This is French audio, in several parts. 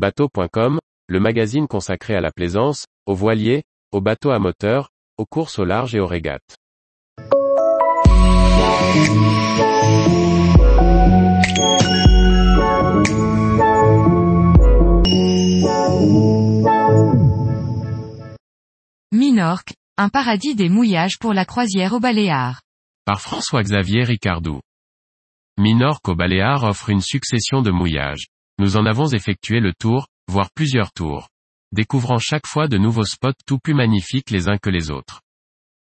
Bateau.com, le magazine consacré à la plaisance, aux voiliers, aux bateaux à moteur, aux courses au large et aux régates. Minorque, un paradis des mouillages pour la croisière au Baléares. Par François-Xavier Ricardou. Minorque au Baléares offre une succession de mouillages. Nous en avons effectué le tour, voire plusieurs tours. Découvrant chaque fois de nouveaux spots tout plus magnifiques les uns que les autres.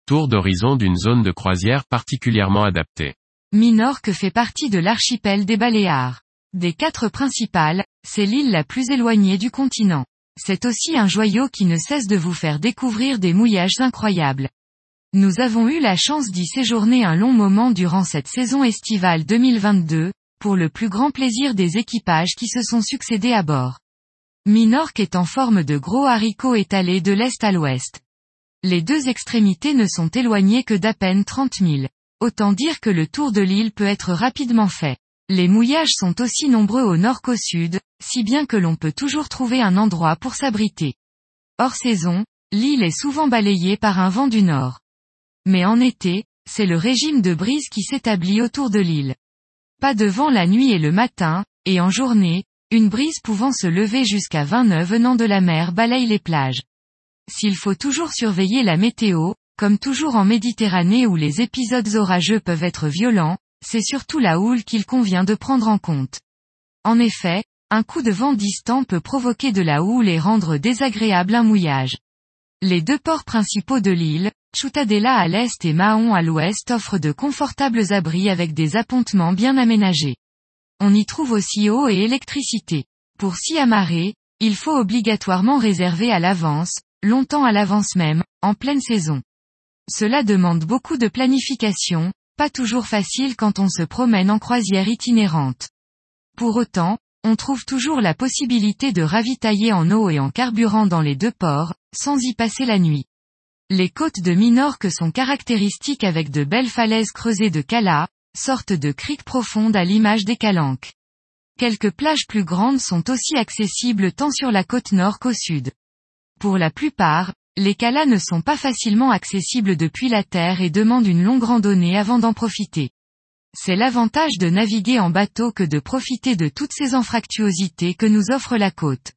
Tour d'horizon d'une zone de croisière particulièrement adaptée. Minorque fait partie de l'archipel des Baléares. Des quatre principales, c'est l'île la plus éloignée du continent. C'est aussi un joyau qui ne cesse de vous faire découvrir des mouillages incroyables. Nous avons eu la chance d'y séjourner un long moment durant cette saison estivale 2022, pour le plus grand plaisir des équipages qui se sont succédés à bord. Minorque est en forme de gros haricots étalés de l'est à l'ouest. Les deux extrémités ne sont éloignées que d'à peine 30 000. Autant dire que le tour de l'île peut être rapidement fait. Les mouillages sont aussi nombreux au nord qu'au sud, si bien que l'on peut toujours trouver un endroit pour s'abriter. Hors saison, l'île est souvent balayée par un vent du nord. Mais en été, c'est le régime de brise qui s'établit autour de l'île. Pas de vent la nuit et le matin, et en journée, une brise pouvant se lever jusqu'à 20 nœuds venant de la mer balaye les plages. S'il faut toujours surveiller la météo, comme toujours en Méditerranée où les épisodes orageux peuvent être violents, c'est surtout la houle qu'il convient de prendre en compte. En effet, un coup de vent distant peut provoquer de la houle et rendre désagréable un mouillage. Les deux ports principaux de l'île, Chutadella à l'est et Mahon à l'ouest offrent de confortables abris avec des appontements bien aménagés. On y trouve aussi eau et électricité. Pour s'y amarrer, il faut obligatoirement réserver à l'avance, longtemps à l'avance même, en pleine saison. Cela demande beaucoup de planification, pas toujours facile quand on se promène en croisière itinérante. Pour autant, on trouve toujours la possibilité de ravitailler en eau et en carburant dans les deux ports, sans y passer la nuit. Les côtes de Minorque sont caractéristiques avec de belles falaises creusées de calas, sorte de criques profondes à l'image des calanques. Quelques plages plus grandes sont aussi accessibles tant sur la côte nord qu'au sud. Pour la plupart, les calas ne sont pas facilement accessibles depuis la terre et demandent une longue randonnée avant d'en profiter. C'est l'avantage de naviguer en bateau que de profiter de toutes ces anfractuosités que nous offre la côte.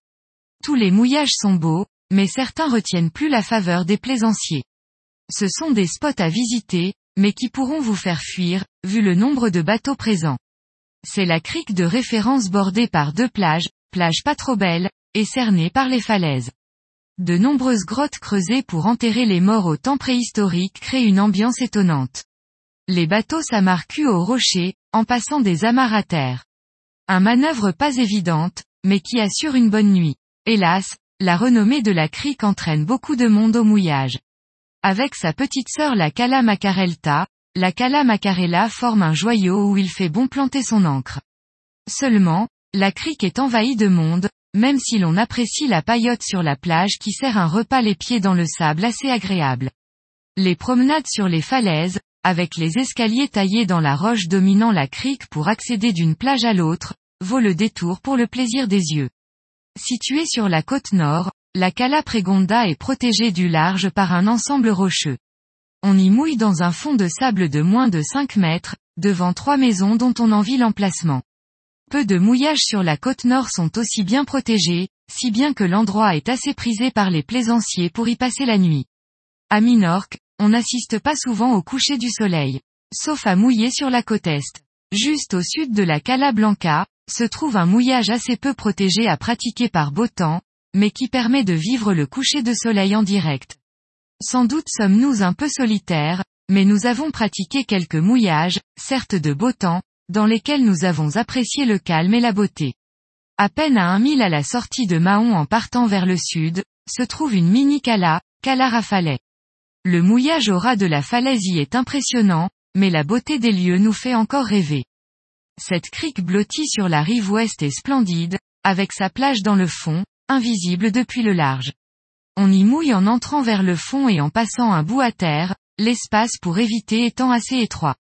Tous les mouillages sont beaux, mais certains retiennent plus la faveur des plaisanciers. Ce sont des spots à visiter, mais qui pourront vous faire fuir, vu le nombre de bateaux présents. C'est la crique de référence bordée par deux plages, plages pas trop belles, et cernées par les falaises. De nombreuses grottes creusées pour enterrer les morts au temps préhistorique créent une ambiance étonnante. Les bateaux s'amarquent aux rochers, en passant des amarres à terre. Un manœuvre pas évidente, mais qui assure une bonne nuit. Hélas, la renommée de la crique entraîne beaucoup de monde au mouillage. Avec sa petite sœur la Cala Macarelta, la Cala Macarella forme un joyau où il fait bon planter son encre. Seulement, la crique est envahie de monde, même si l'on apprécie la paillote sur la plage qui sert un repas les pieds dans le sable assez agréable. Les promenades sur les falaises, avec les escaliers taillés dans la roche dominant la crique pour accéder d'une plage à l'autre, vaut le détour pour le plaisir des yeux. Située sur la côte nord, la Cala Pregonda est protégée du large par un ensemble rocheux. On y mouille dans un fond de sable de moins de 5 mètres, devant trois maisons dont on en vit l'emplacement. Peu de mouillages sur la côte nord sont aussi bien protégés, si bien que l'endroit est assez prisé par les plaisanciers pour y passer la nuit. À Minorque, on n'assiste pas souvent au coucher du soleil. Sauf à mouiller sur la côte est. Juste au sud de la Cala Blanca, se trouve un mouillage assez peu protégé à pratiquer par beau temps, mais qui permet de vivre le coucher de soleil en direct. Sans doute sommes-nous un peu solitaires, mais nous avons pratiqué quelques mouillages, certes de beau temps, dans lesquels nous avons apprécié le calme et la beauté. À peine à un mille à la sortie de Mahon en partant vers le sud, se trouve une mini cala, cala Rafalet. Le mouillage au ras de la falaise y est impressionnant, mais la beauté des lieux nous fait encore rêver. Cette crique blottie sur la rive ouest est splendide, avec sa plage dans le fond, invisible depuis le large. On y mouille en entrant vers le fond et en passant un bout à terre, l'espace pour éviter étant assez étroit.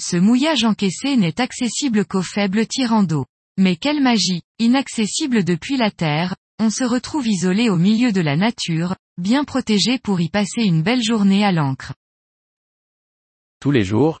Ce mouillage encaissé n'est accessible qu'au faible tirant d'eau. Mais quelle magie, inaccessible depuis la Terre, on se retrouve isolé au milieu de la nature, bien protégé pour y passer une belle journée à l'ancre. Tous les jours,